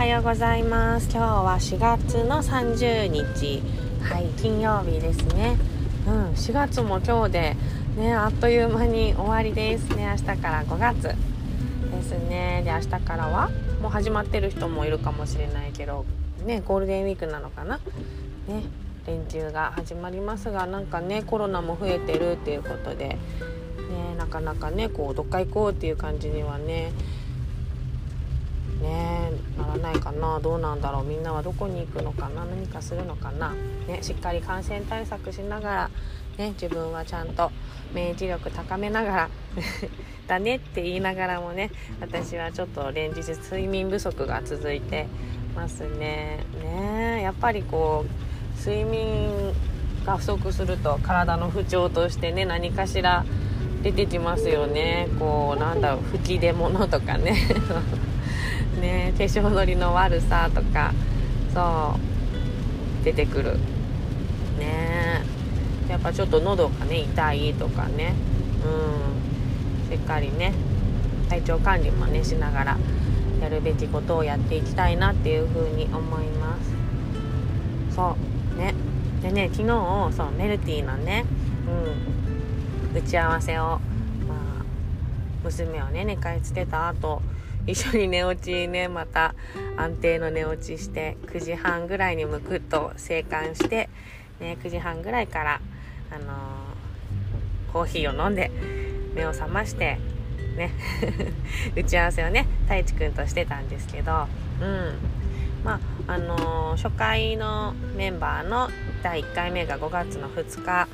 はようございます。今日は4月の30日。はい金曜日ですね。うん4月も今日でねあっという間に終わりですね。明日から5月ですね。で明日からはもう始まってる人もいるかもしれないけどねゴールデンウィークなのかな。ね連休が始まりますがなんかねコロナも増えてるっていうことでねなかなかねこうどっか行こうっていう感じにはねねならないかなどうなんだろうみんなはどこに行くのかな何かするのかな、ね、しっかり感染対策しながら、ね、自分はちゃんと免疫力高めながら だねって言いながらもね私はちょっと連日睡眠不足が続いてますね。ねやっぱりこう睡眠が不足すると体の不調としてね何かしら出てきますよね。こうなんだろう吹き出物とかね。ね化粧のりの悪さとかそう出てくる。ね。やっぱちょっと喉がね痛いとかね。うん。しっかりね体調管理もねしながらやるべきことをやっていきたいなっていうふうに思います。そう。ね。でね昨日そうメルティーのねうん。打ち合わせを、まあ、娘をね寝かしつけた後一緒に寝落ちねまた安定の寝落ちして9時半ぐらいにむくっと生還して、ね、9時半ぐらいから、あのー、コーヒーを飲んで目を覚ましてね 打ち合わせをね太一くんとしてたんですけどうん。まああのー、初回のメンバーの第1回目が5月の2日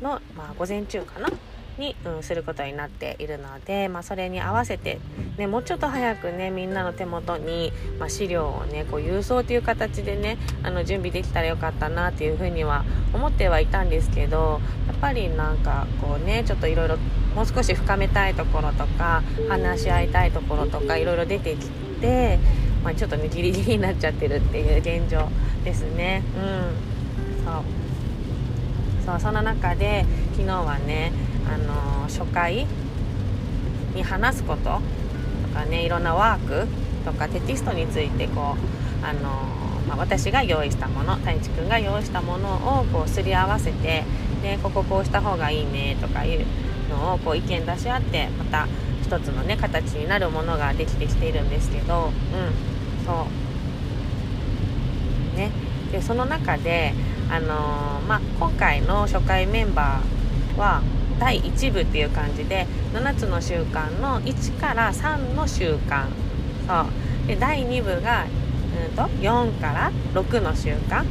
の、まあ、午前中かなに、うん、することになっているので、まあ、それに合わせて、ね、もうちょっと早くねみんなの手元に、まあ、資料をねこう郵送という形でねあの準備できたらよかったなっていうふうには思ってはいたんですけどやっぱりなんかこうねちょっといろいろもう少し深めたいところとか話し合いたいところとかいろいろ出てきて、まあ、ちょっとねギリギリになっちゃってるっていう現状ですね。うんそうそうその中で昨日はねあの初回に話すこと。とかねいろんなワークとかテキストについてこうあの、まあ、私が用意したもの太一くんが用意したものをこうすり合わせて、ね、こここうした方がいいねとかいうのをこう意見出し合ってまた一つのね形になるものができてきているんですけどうんそう。ね。でその中であのー、まあ、今回の初回メンバーは第1部っていう感じで7つの習慣の1から3の習慣。そう。で第2部が、うんと、4から6の習慣。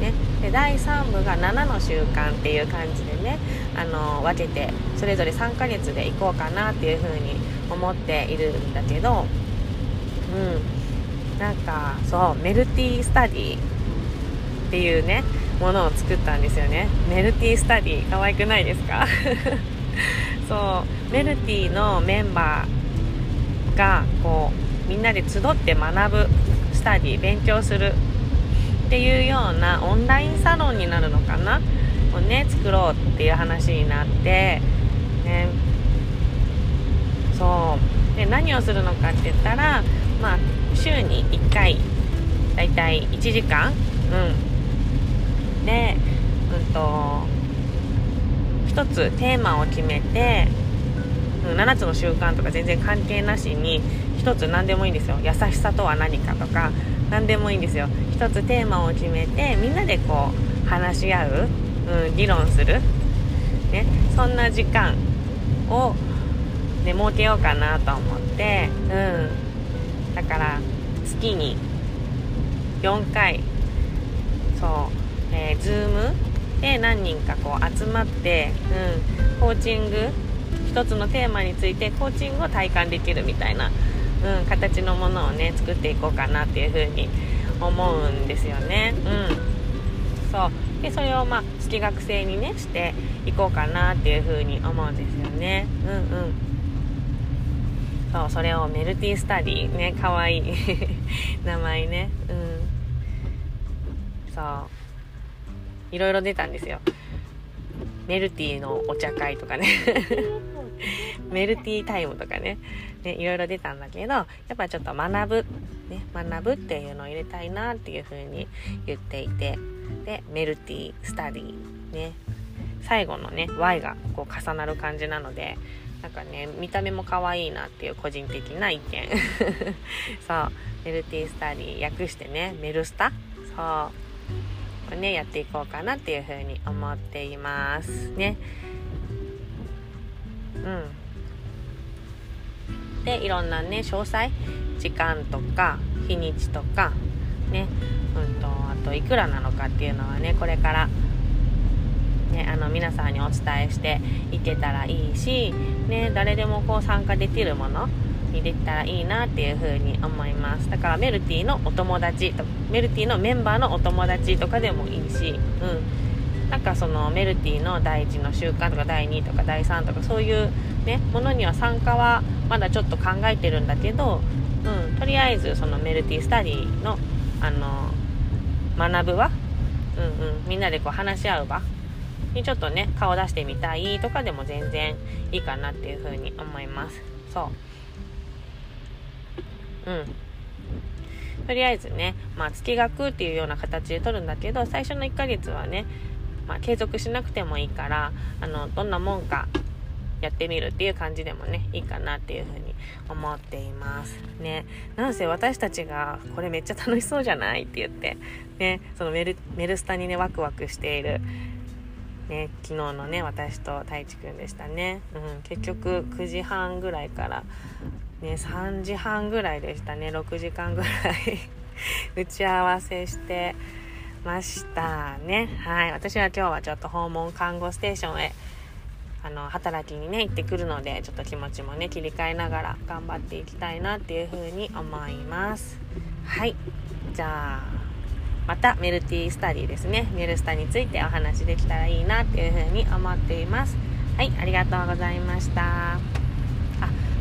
ね、で第3部が7の習慣っていう感じでねあの分けてそれぞれ3ヶ月でいこうかなっていうふうに思っているんだけどうん。なんかそうメルティースタディっていうねものを作ったんですよね。メルティースタディ可愛くないですか？そう。メルティのメンバーがこうみんなで集って学ぶスタディ勉強するっていうようなオンラインサロンになるのかな？をね作ろうっていう話になってね。そう。で何をするのかって言ったらまあ週に1回だいたい1時間？うん。で、うんと、1つテーマを決めて、うん、7つの習慣とか全然関係なしに1つ何でもいいんですよ。優しさとは何かとか何でもいいんですよ。1つテーマを決めてみんなでこう話し合う、うん、議論する、ね、そんな時間を、ね、設けようかなと思って、うん、だから月に4回、Zoom で何人かこう集まって、うん、コーチング一つのテーマについてコーチングを体感できるみたいな、うん、形のものをね作っていこうかなっていうふうに思うんですよね。うん、そう。でそれをまあ月学生にねしていこうかなっていうふうに思うんですよね。うんうん。そうそれをメルティスタディねかわいい 名前ね。うん。そう。いろいろ出たんですよ。メルティーのお茶会とかね。メルティータイムとかね。ねいろいろ出たんだけどやっぱちょっと学ぶ、ね、学ぶっていうのを入れたいなっていう風に言っていて。でメルティースタディね。最後のね Y がこう重なる感じなのでなんかね見た目も可愛いなっていう個人的な意見。そう。メルティースタディ訳してねメルスタ。そうねやっていこうかなっていう風に思っています。ね。うん。でいろんなね詳細時間とか日にちとかね。うんとあといくらなのかっていうのはねこれからね、あの皆さんにお伝えしていけたらいいし、ね、誰でもこう参加できるものにできたらいいなっていう風に思います。だからメルティのお友達とメルティのメンバーのお友達とかでもいいし、うん、なんかそのメルティの第1の習慣とか第2とか第3とかそういうねものには参加はまだちょっと考えてるんだけど、うん、とりあえずそのメルティスタディのあの学ぶ場、うんうん、みんなでこう話し合う場にちょっとね顔出してみたいとかでも全然いいかなっていう風に思います。そう。うん。とりあえずね、まあ、月額っていうような形で取るんだけど最初の1ヶ月はね、まあ、継続しなくてもいいからあのどんなもんかやってみるっていう感じでもねいいかなっていう風に思っています。ね。なんせ私たちがこれめっちゃ楽しそうじゃないって言ってね。そのメルメルスタにねワクワクしているね、昨日のね私と太一くんでしたね、うん、結局9時半ぐらいから、ね、3時半ぐらいでしたね。6時間ぐらい。打ち合わせしてましたね。はい。私は今日はちょっと訪問看護ステーションへあの働きにね行ってくるのでちょっと気持ちもね切り替えながら頑張っていきたいなっていうふうに思います。はい。じゃあまたメルティースタディですね。メルスタについてお話できたらいいなっていうふうに思っています。はいありがとうございました。あ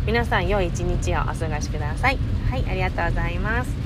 皆さん良い一日をお過ごしください。はいありがとうございます。